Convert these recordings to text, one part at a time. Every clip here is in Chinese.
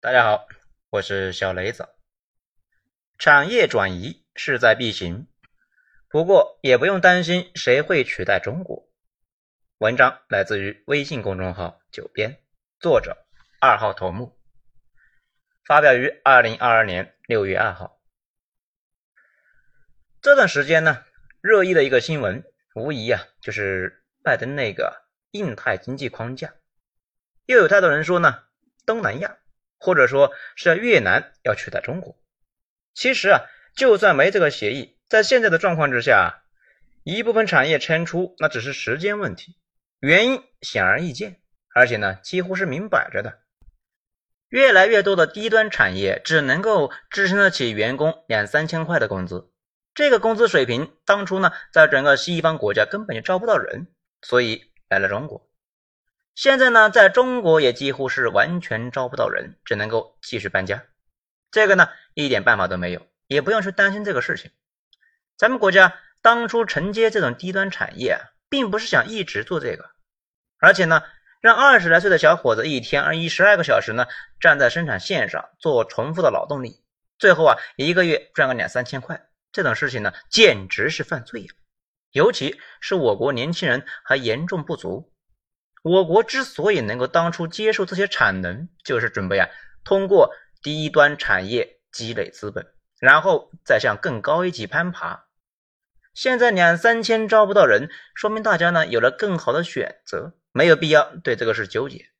大家好，我是小雷子。产业转移势在必行，不过也不用担心谁会取代中国。文章来自于微信公众号“九编”，作者二号头目，发表于二零二二年六月二号。这段时间呢，热议的一个新闻，无疑啊，就是拜登那个印太经济框架。又有太多人说呢，东南亚。或者说是越南要取代中国，其实啊，就算没这个协议，在现在的状况之下，一部分产业迁出那只是时间问题。原因显而易见，而且呢，几乎是明摆着的。越来越多的低端产业只能够支撑得起员工两三千块的工资，这个工资水平，当初呢，在整个西方国家根本就招不到人，所以来了中国。现在呢，在中国也几乎是完全招不到人，只能够继续搬家。这个呢，一点办法都没有，也不用去担心这个事情。咱们国家当初承接这种低端产业，并不是想一直做这个，而且呢，让二十来岁的小伙子一天二一十二个小时呢，站在生产线上做重复的劳动力，最后啊，一个月赚个两三千块，这种事情呢，简直是犯罪呀！尤其是我国年轻人还严重不足。我国之所以能够当初接受这些产能，就是准备啊，通过低端产业积累资本，然后再向更高一级攀爬。现在两三千招不到人，说明大家呢有了更好的选择，没有必要对这个事纠结。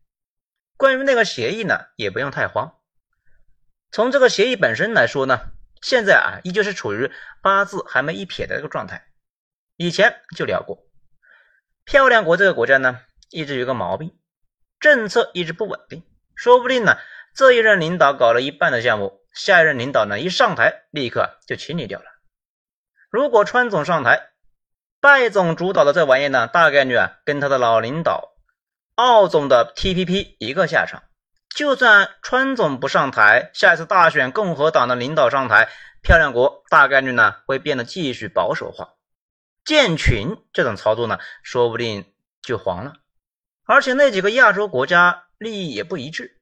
关于那个协议呢，也不用太慌。从这个协议本身来说呢，现在啊依旧是处于八字还没一撇的这个状态。以前就聊过，漂亮国这个国家呢。一直有个毛病，政策一直不稳定，说不定呢，这一任领导搞了一半的项目，下一任领导呢一上台，立刻就清理掉了。如果川总上台，拜总主导的这玩意呢，大概率啊，跟他的老领导奥总的 TPP 一个下场。就算川总不上台，下一次大选共和党的领导上台，漂亮国大概率呢会变得继续保守化，建群这种操作呢，说不定就黄了。而且那几个亚洲国家利益也不一致，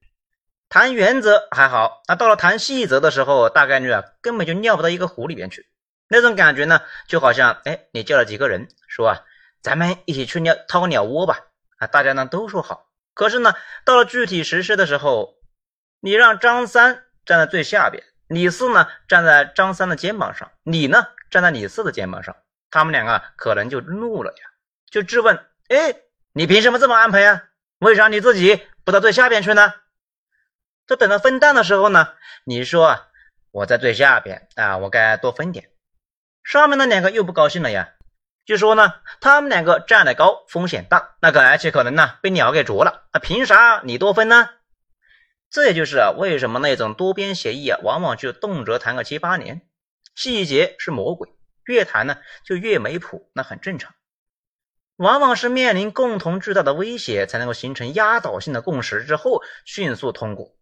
谈原则还好，那到了谈细则的时候，大概率啊根本就尿不到一个壶里边去。那种感觉呢，就好像哎，你叫了几个人说啊，咱们一起去鸟掏个鸟窝吧，啊，大家呢都说好。可是呢，到了具体实施的时候，你让张三站在最下边，李四呢站在张三的肩膀上，你呢站在李四的肩膀上，他们两个可能就怒了呀，就质问，哎。你凭什么这么安排呀？为啥你自己不到最下边去呢？这等到分担的时候呢？你说我在最下边啊，我该多分点。上面那两个又不高兴了呀，就说呢，他们两个站得高，风险大，那个而且可能呢被鸟给啄了，那凭啥你多分呢？这也就是啊，为什么那种多边协议啊，往往就动辄谈个七八年，细节是魔鬼，越谈呢就越没谱，那很正常。往往是面临共同巨大的威胁，才能够形成压倒性的共识之后迅速通过，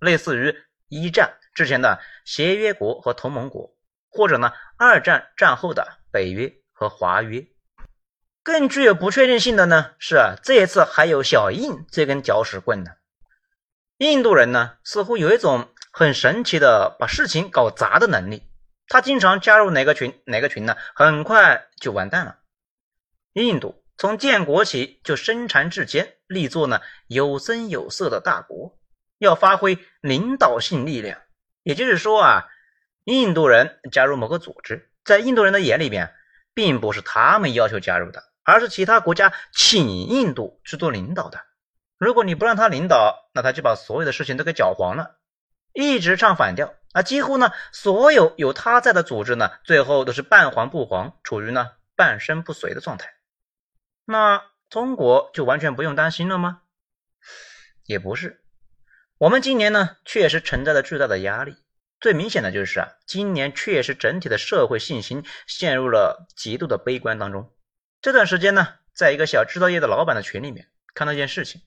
类似于一战之前的协约国和同盟国，或者呢二战战后的北约和华约。更具有不确定性的呢是，这一次还有小印这根搅屎棍呢。印度人呢似乎有一种很神奇的把事情搞砸的能力，他经常加入哪个群哪个群呢，很快就完蛋了。印度从建国起就身缠至坚，立作呢有声有色的大国，要发挥领导性力量。也就是说啊，印度人加入某个组织，在印度人的眼里边，并不是他们要求加入的，而是其他国家请印度去做领导的。如果你不让他领导，那他就把所有的事情都给搅黄了，一直唱反调啊！几乎呢，所有有他在的组织呢，最后都是半黄不黄，处于呢半身不遂的状态。那中国就完全不用担心了吗？也不是，我们今年呢确实承载了巨大的压力。最明显的就是啊，今年确实整体的社会信心陷入了极度的悲观当中。这段时间呢，在一个小制造业的老板的群里面看到一件事情，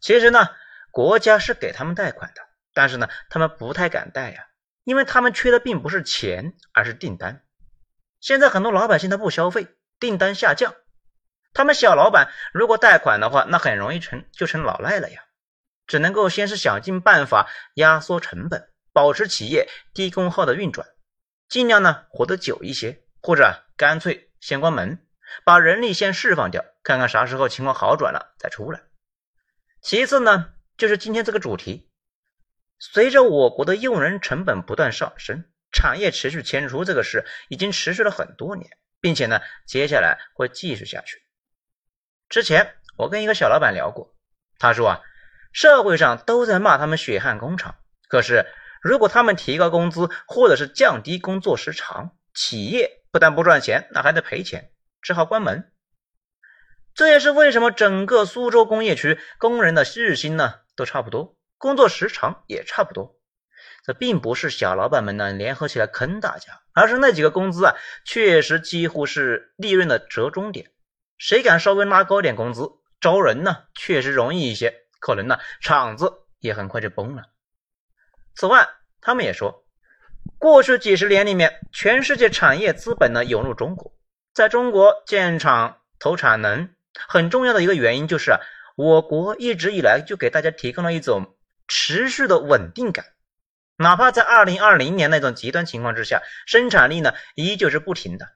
其实呢，国家是给他们贷款的，但是呢，他们不太敢贷呀，因为他们缺的并不是钱，而是订单。现在很多老百姓他不消费，订单下降。他们小老板如果贷款的话，那很容易成就成老赖了呀。只能够先是想尽办法压缩成本，保持企业低功耗的运转，尽量呢活得久一些，或者干脆先关门，把人力先释放掉，看看啥时候情况好转了再出来。其次呢，就是今天这个主题，随着我国的用人成本不断上升，产业持续迁出这个事已经持续了很多年，并且呢，接下来会继续下去。之前我跟一个小老板聊过，他说啊。社会上都在骂他们血汗工厂，可是如果他们提高工资或者是降低工作时长，企业不但不赚钱，那还得赔钱，只好关门。这也是为什么整个苏州工业区工人的日薪呢都差不多，工作时长也差不多。这并不是小老板们呢联合起来坑大家，而是那几个工资啊确实几乎是利润的折中点，谁敢稍微拉高点工资，招人呢确实容易一些。可能呢，厂子也很快就崩了。此外，他们也说，过去几十年里面，全世界产业资本呢涌入中国，在中国建厂投产能，很重要的一个原因就是啊，我国一直以来就给大家提供了一种持续的稳定感，哪怕在二零二零年那种极端情况之下，生产力呢依旧是不停的。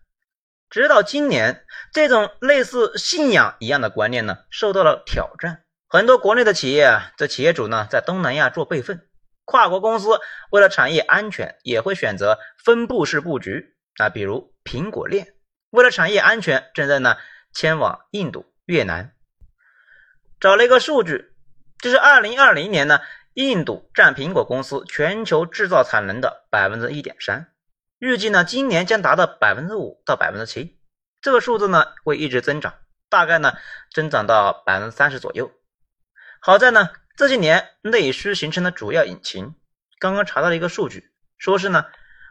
直到今年，这种类似信仰一样的观念呢受到了挑战。很多国内的企业啊，这企业主呢在东南亚做备份，跨国公司为了产业安全，也会选择分布式布局啊，比如苹果链，为了产业安全，正在呢迁往印度、越南。找了一个数据，就是二零二零年呢，印度占苹果公司全球制造产能的百分之一点三，预计呢今年将达到百分之五到百分之七，这个数字呢会一直增长，大概呢增长到百分之三十左右。好在呢，这些年内需形成的主要引擎，刚刚查到了一个数据，说是呢，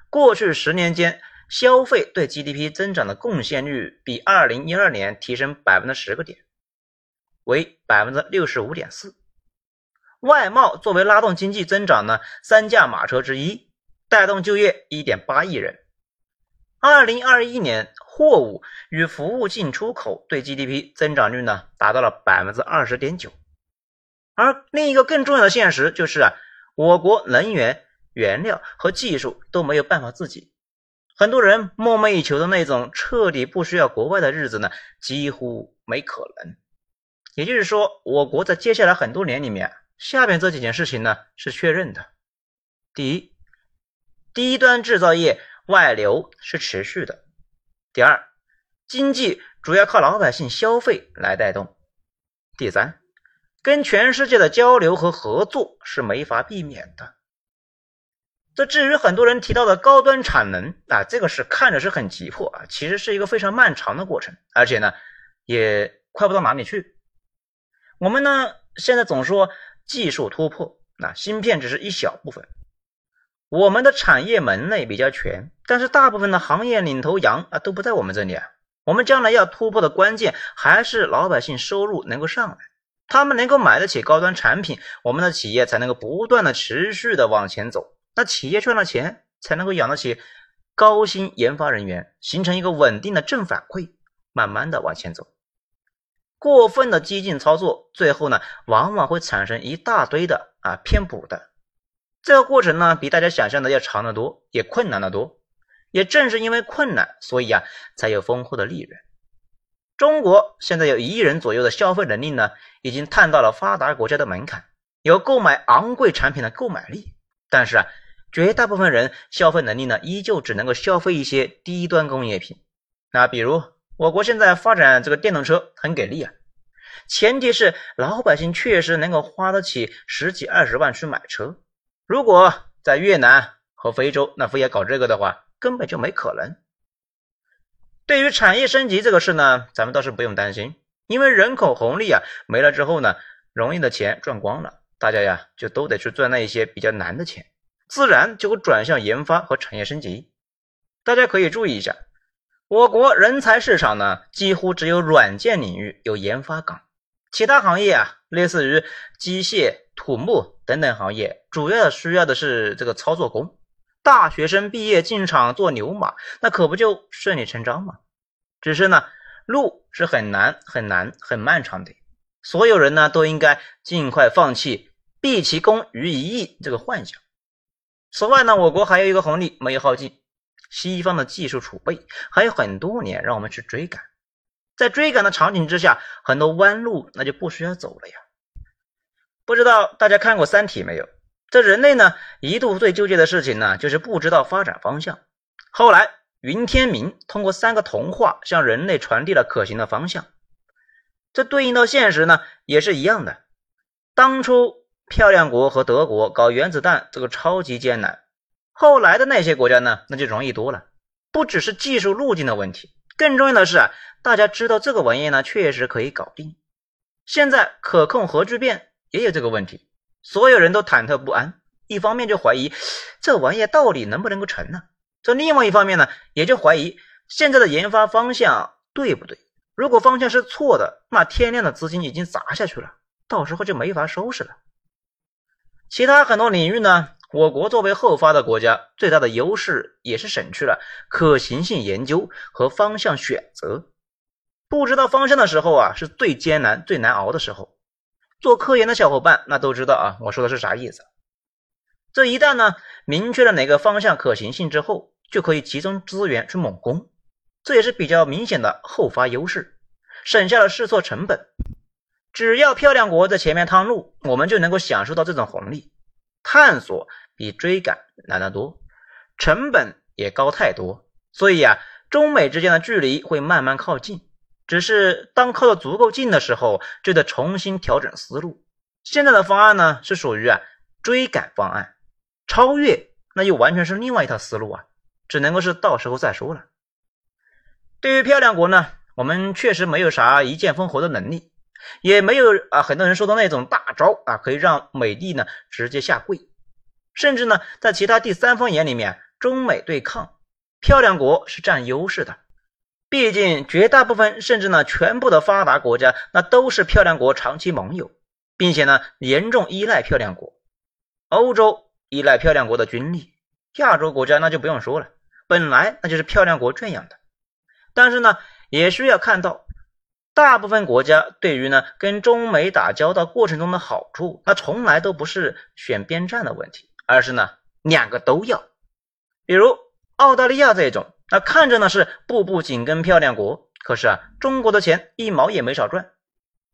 过去十年间消费对 GDP 增长的贡献率比二零一二年提升百分之十个点，为百分之六十五点四。外贸作为拉动经济增长呢三驾马车之一，带动就业一点八亿人。二零二一年货物与服务进出口对 GDP 增长率呢达到了百分之二十点九。而另一个更重要的现实就是啊，我国能源、原料和技术都没有办法自己，很多人梦寐以求的那种彻底不需要国外的日子呢，几乎没可能。也就是说，我国在接下来很多年里面，下面这几件事情呢是确认的：第一，低端制造业外流是持续的；第二，经济主要靠老百姓消费来带动；第三。跟全世界的交流和合作是没法避免的。这至于很多人提到的高端产能啊，这个是看着是很急迫啊，其实是一个非常漫长的过程，而且呢也快不到哪里去。我们呢现在总说技术突破，那芯片只是一小部分。我们的产业门类比较全，但是大部分的行业领头羊啊都不在我们这里啊。我们将来要突破的关键还是老百姓收入能够上来。他们能够买得起高端产品，我们的企业才能够不断的持续的往前走。那企业赚了钱，才能够养得起高薪研发人员，形成一个稳定的正反馈，慢慢的往前走。过分的激进操作，最后呢，往往会产生一大堆的啊偏补的。这个过程呢，比大家想象的要长得多，也困难得多。也正是因为困难，所以啊，才有丰厚的利润。中国现在有一亿人左右的消费能力呢，已经探到了发达国家的门槛，有购买昂贵产品的购买力。但是啊，绝大部分人消费能力呢，依旧只能够消费一些低端工业品。那比如我国现在发展这个电动车很给力啊，前提是老百姓确实能够花得起十几二十万去买车。如果在越南和非洲那非要搞这个的话，根本就没可能。对于产业升级这个事呢，咱们倒是不用担心，因为人口红利啊没了之后呢，容易的钱赚光了，大家呀就都得去赚那一些比较难的钱，自然就会转向研发和产业升级。大家可以注意一下，我国人才市场呢，几乎只有软件领域有研发岗，其他行业啊，类似于机械、土木等等行业，主要需要的是这个操作工。大学生毕业进厂做牛马，那可不就顺理成章吗？只是呢，路是很难、很难、很漫长的。所有人呢都应该尽快放弃毕其功于一役这个幻想。此外呢，我国还有一个红利没有耗尽，西方的技术储备还有很多年让我们去追赶。在追赶的场景之下，很多弯路那就不需要走了呀。不知道大家看过《三体》没有？这人类呢一度最纠结的事情呢，就是不知道发展方向。后来云天明通过三个童话向人类传递了可行的方向。这对应到现实呢，也是一样的。当初漂亮国和德国搞原子弹这个超级艰难，后来的那些国家呢，那就容易多了。不只是技术路径的问题，更重要的是啊，大家知道这个玩意呢确实可以搞定。现在可控核聚变也有这个问题。所有人都忐忑不安，一方面就怀疑这玩意到底能不能够成呢？这另外一方面呢，也就怀疑现在的研发方向对不对？如果方向是错的，那天量的资金已经砸下去了，到时候就没法收拾了。其他很多领域呢，我国作为后发的国家，最大的优势也是省去了可行性研究和方向选择。不知道方向的时候啊，是最艰难、最难熬的时候。做科研的小伙伴那都知道啊，我说的是啥意思？这一旦呢明确了哪个方向可行性之后，就可以集中资源去猛攻，这也是比较明显的后发优势，省下了试错成本。只要漂亮国在前面趟路，我们就能够享受到这种红利。探索比追赶难得多，成本也高太多，所以啊，中美之间的距离会慢慢靠近。只是当靠得足够近的时候，就得重新调整思路。现在的方案呢，是属于啊追赶方案，超越那又完全是另外一套思路啊，只能够是到时候再说了。对于漂亮国呢，我们确实没有啥一剑封喉的能力，也没有啊很多人说的那种大招啊，可以让美帝呢直接下跪。甚至呢，在其他第三方眼里面，中美对抗，漂亮国是占优势的。毕竟，绝大部分甚至呢，全部的发达国家，那都是漂亮国长期盟友，并且呢，严重依赖漂亮国。欧洲依赖漂亮国的军力，亚洲国家那就不用说了，本来那就是漂亮国圈养的。但是呢，也需要看到，大部分国家对于呢跟中美打交道过程中的好处，那从来都不是选边站的问题，而是呢两个都要。比如澳大利亚这种。那看着呢是步步紧跟漂亮国，可是啊，中国的钱一毛也没少赚。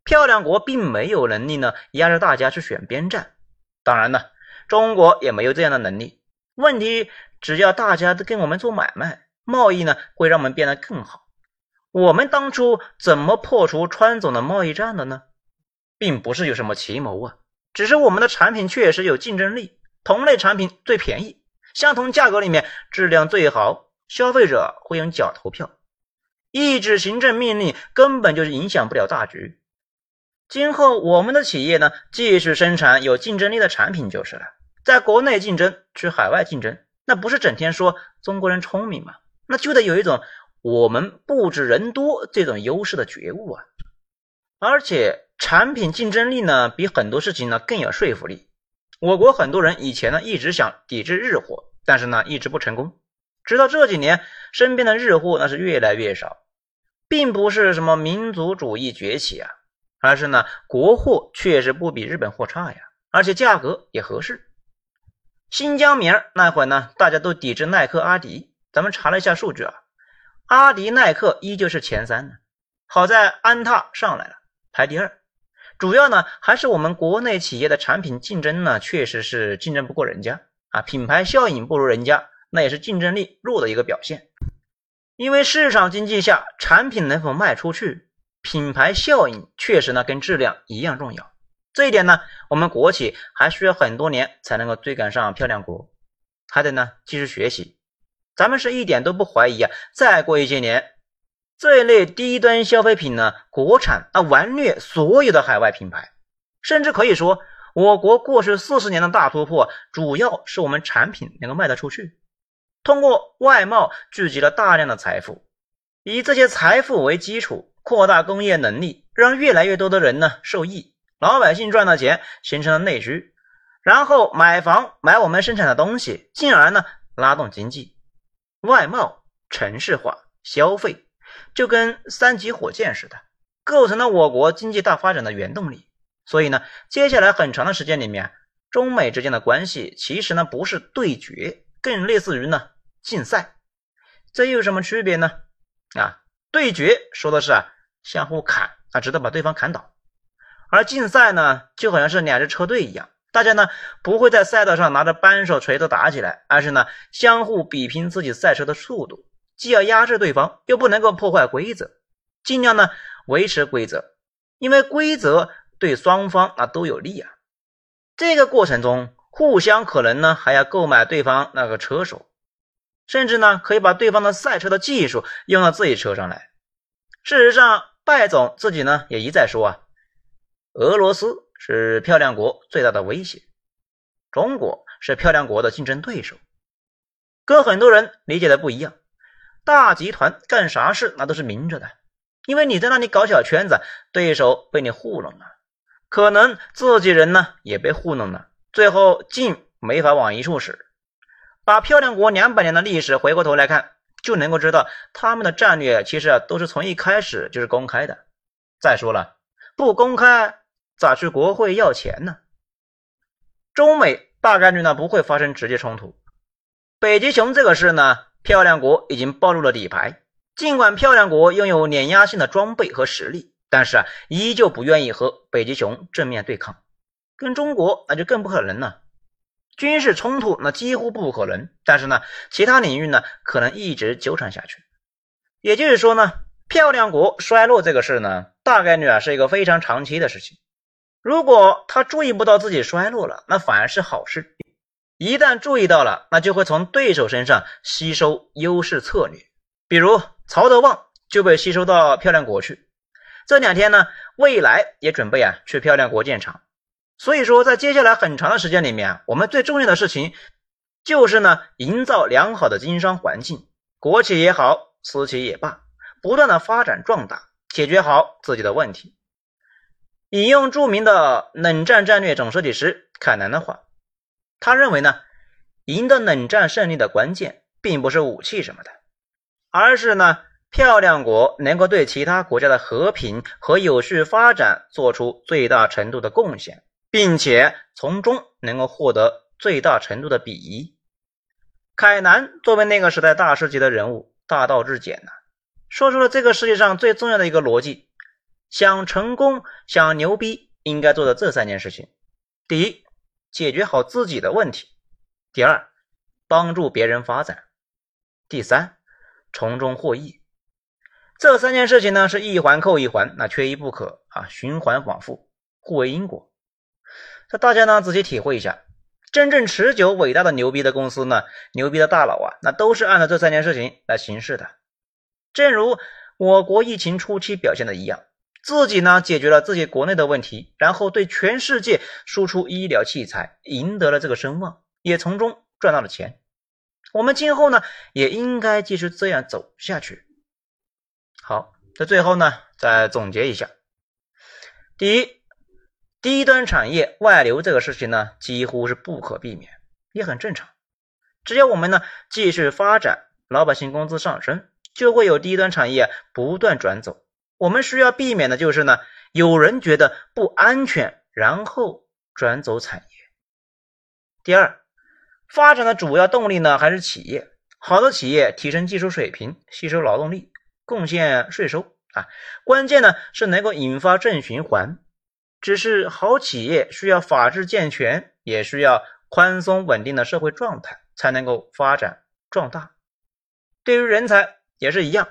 漂亮国并没有能力呢压着大家去选边站，当然呢，中国也没有这样的能力。问题只要大家都跟我们做买卖，贸易呢会让我们变得更好。我们当初怎么破除川总的贸易战的呢？并不是有什么奇谋啊，只是我们的产品确实有竞争力，同类产品最便宜，相同价格里面质量最好。消费者会用脚投票，一纸行政命令根本就是影响不了大局。今后我们的企业呢，继续生产有竞争力的产品就是了。在国内竞争，去海外竞争，那不是整天说中国人聪明吗？那就得有一种我们不止人多这种优势的觉悟啊！而且产品竞争力呢，比很多事情呢更有说服力。我国很多人以前呢一直想抵制日货，但是呢一直不成功。直到这几年，身边的日货那是越来越少，并不是什么民族主义崛起啊，而是呢国货确实不比日本货差呀，而且价格也合适。新疆棉那会呢，大家都抵制耐克、阿迪，咱们查了一下数据啊，阿迪、耐克依旧是前三呢，好在安踏上来了，排第二。主要呢还是我们国内企业的产品竞争呢，确实是竞争不过人家啊，品牌效应不如人家。那也是竞争力弱的一个表现，因为市场经济下，产品能否卖出去，品牌效应确实呢跟质量一样重要。这一点呢，我们国企还需要很多年才能够追赶上漂亮国，还得呢继续学习。咱们是一点都不怀疑啊，再过一些年，这一类低端消费品呢，国产啊完虐所有的海外品牌，甚至可以说，我国过去四十年的大突破，主要是我们产品能够卖得出去。通过外贸聚集了大量的财富，以这些财富为基础，扩大工业能力，让越来越多的人呢受益，老百姓赚到钱，形成了内需，然后买房买我们生产的东西，进而呢拉动经济，外贸、城市化、消费，就跟三级火箭似的，构成了我国经济大发展的原动力。所以呢，接下来很长的时间里面，中美之间的关系其实呢不是对决，更类似于呢竞赛。这又有什么区别呢？啊，对决说的是啊相互砍啊，直到把对方砍倒；而竞赛呢，就好像是两支车队一样，大家呢不会在赛道上拿着扳手、锤子打起来，而是呢相互比拼自己赛车的速度，既要压制对方，又不能够破坏规则，尽量呢维持规则。因为规则对双方啊都有利啊，这个过程中互相可能呢还要购买对方那个车手，甚至呢可以把对方的赛车的技术用到自己车上来。事实上，拜总自己呢也一再说啊，俄罗斯是漂亮国最大的威胁，中国是漂亮国的竞争对手。跟很多人理解的不一样，大集团干啥事那都是明着的。因为你在那里搞小圈子，对手被你糊弄了，可能自己人呢也被糊弄了，最后劲没法往一处使。把漂亮国两百年的历史回过头来看，就能够知道他们的战略其实啊都是从一开始就是公开的。再说了，不公开咋去国会要钱呢？中美大概率呢不会发生直接冲突。北极熊这个事呢，漂亮国已经暴露了底牌。尽管漂亮国拥有碾压性的装备和实力，但是啊，依旧不愿意和北极熊正面对抗。跟中国那就更不可能了。军事冲突那几乎不可能，但是呢，其他领域呢可能一直纠缠下去。也就是说呢，漂亮国衰落这个事呢，大概率啊是一个非常长期的事情。如果他注意不到自己衰落了，那反而是好事。一旦注意到了，那就会从对手身上吸收优势策略，比如。曹德旺就被吸收到漂亮国去。这两天呢，未来也准备啊去漂亮国建厂。所以说，在接下来很长的时间里面，我们最重要的事情就是呢，营造良好的经商环境，国企也好，私企也罢，不断的发展壮大，解决好自己的问题。引用著名的冷战战略总设计师凯南的话，他认为呢，赢得冷战胜利的关键，并不是武器什么的。而是呢，漂亮国能够对其他国家的和平和有序发展做出最大程度的贡献，并且从中能够获得最大程度的裨益。凯南作为那个时代大师级的人物，大道至简呐，说出了这个世界上最重要的一个逻辑：想成功、想牛逼，应该做的这三件事情。第一，解决好自己的问题；第二，帮助别人发展；第三。从中获益，这三件事情呢是一环扣一环，那缺一不可啊，循环往复，互为因果。这大家呢仔细体会一下，真正持久伟大的牛逼的公司呢，牛逼的大佬啊，那都是按照这三件事情来行事的。正如我国疫情初期表现的一样，自己呢解决了自己国内的问题，然后对全世界输出医疗器材，赢得了这个声望，也从中赚到了钱。我们今后呢，也应该继续这样走下去。好，在最后呢，再总结一下：第一，低端产业外流这个事情呢，几乎是不可避免，也很正常。只要我们呢继续发展，老百姓工资上升，就会有低端产业不断转走。我们需要避免的就是呢，有人觉得不安全，然后转走产业。第二。发展的主要动力呢，还是企业。好的企业提升技术水平，吸收劳动力，贡献税收啊。关键呢是能够引发正循环。只是好企业需要法治健全，也需要宽松稳定的社会状态，才能够发展壮大。对于人才也是一样，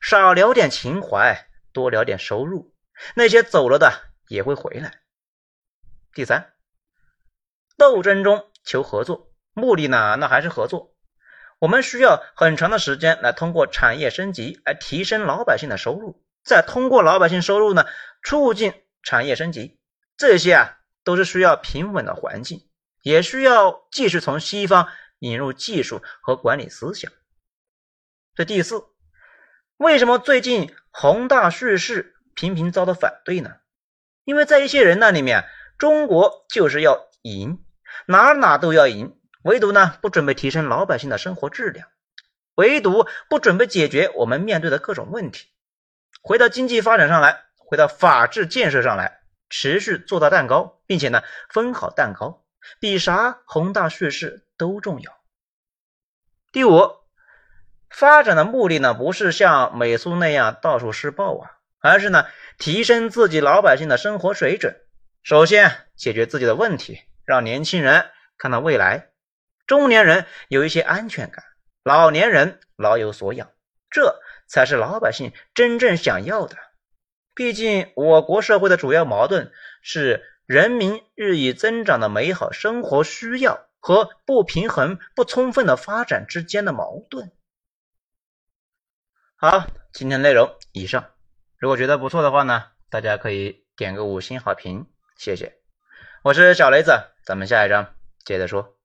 少聊点情怀，多聊点收入，那些走了的也会回来。第三，斗争中求合作。目的呢，那还是合作。我们需要很长的时间来通过产业升级来提升老百姓的收入，再通过老百姓收入呢，促进产业升级。这些啊，都是需要平稳的环境，也需要继续从西方引入技术和管理思想。这第四，为什么最近宏大叙事频频遭到反对呢？因为在一些人那里面，中国就是要赢，哪哪都要赢。唯独呢，不准备提升老百姓的生活质量，唯独不准备解决我们面对的各种问题。回到经济发展上来，回到法治建设上来，持续做大蛋糕，并且呢分好蛋糕，比啥宏大叙事都重要。第五，发展的目的呢不是像美苏那样到处施暴啊，而是呢提升自己老百姓的生活水准。首先解决自己的问题，让年轻人看到未来，中年人有一些安全感，老年人老有所养，这才是老百姓真正想要的。毕竟，我国社会的主要矛盾是人民日益增长的美好生活需要和不平衡、不充分的发展之间的矛盾。好，今天内容以上。如果觉得不错的话呢，大家可以点个五星好评，谢谢。我是小雷子，咱们下一章接着说。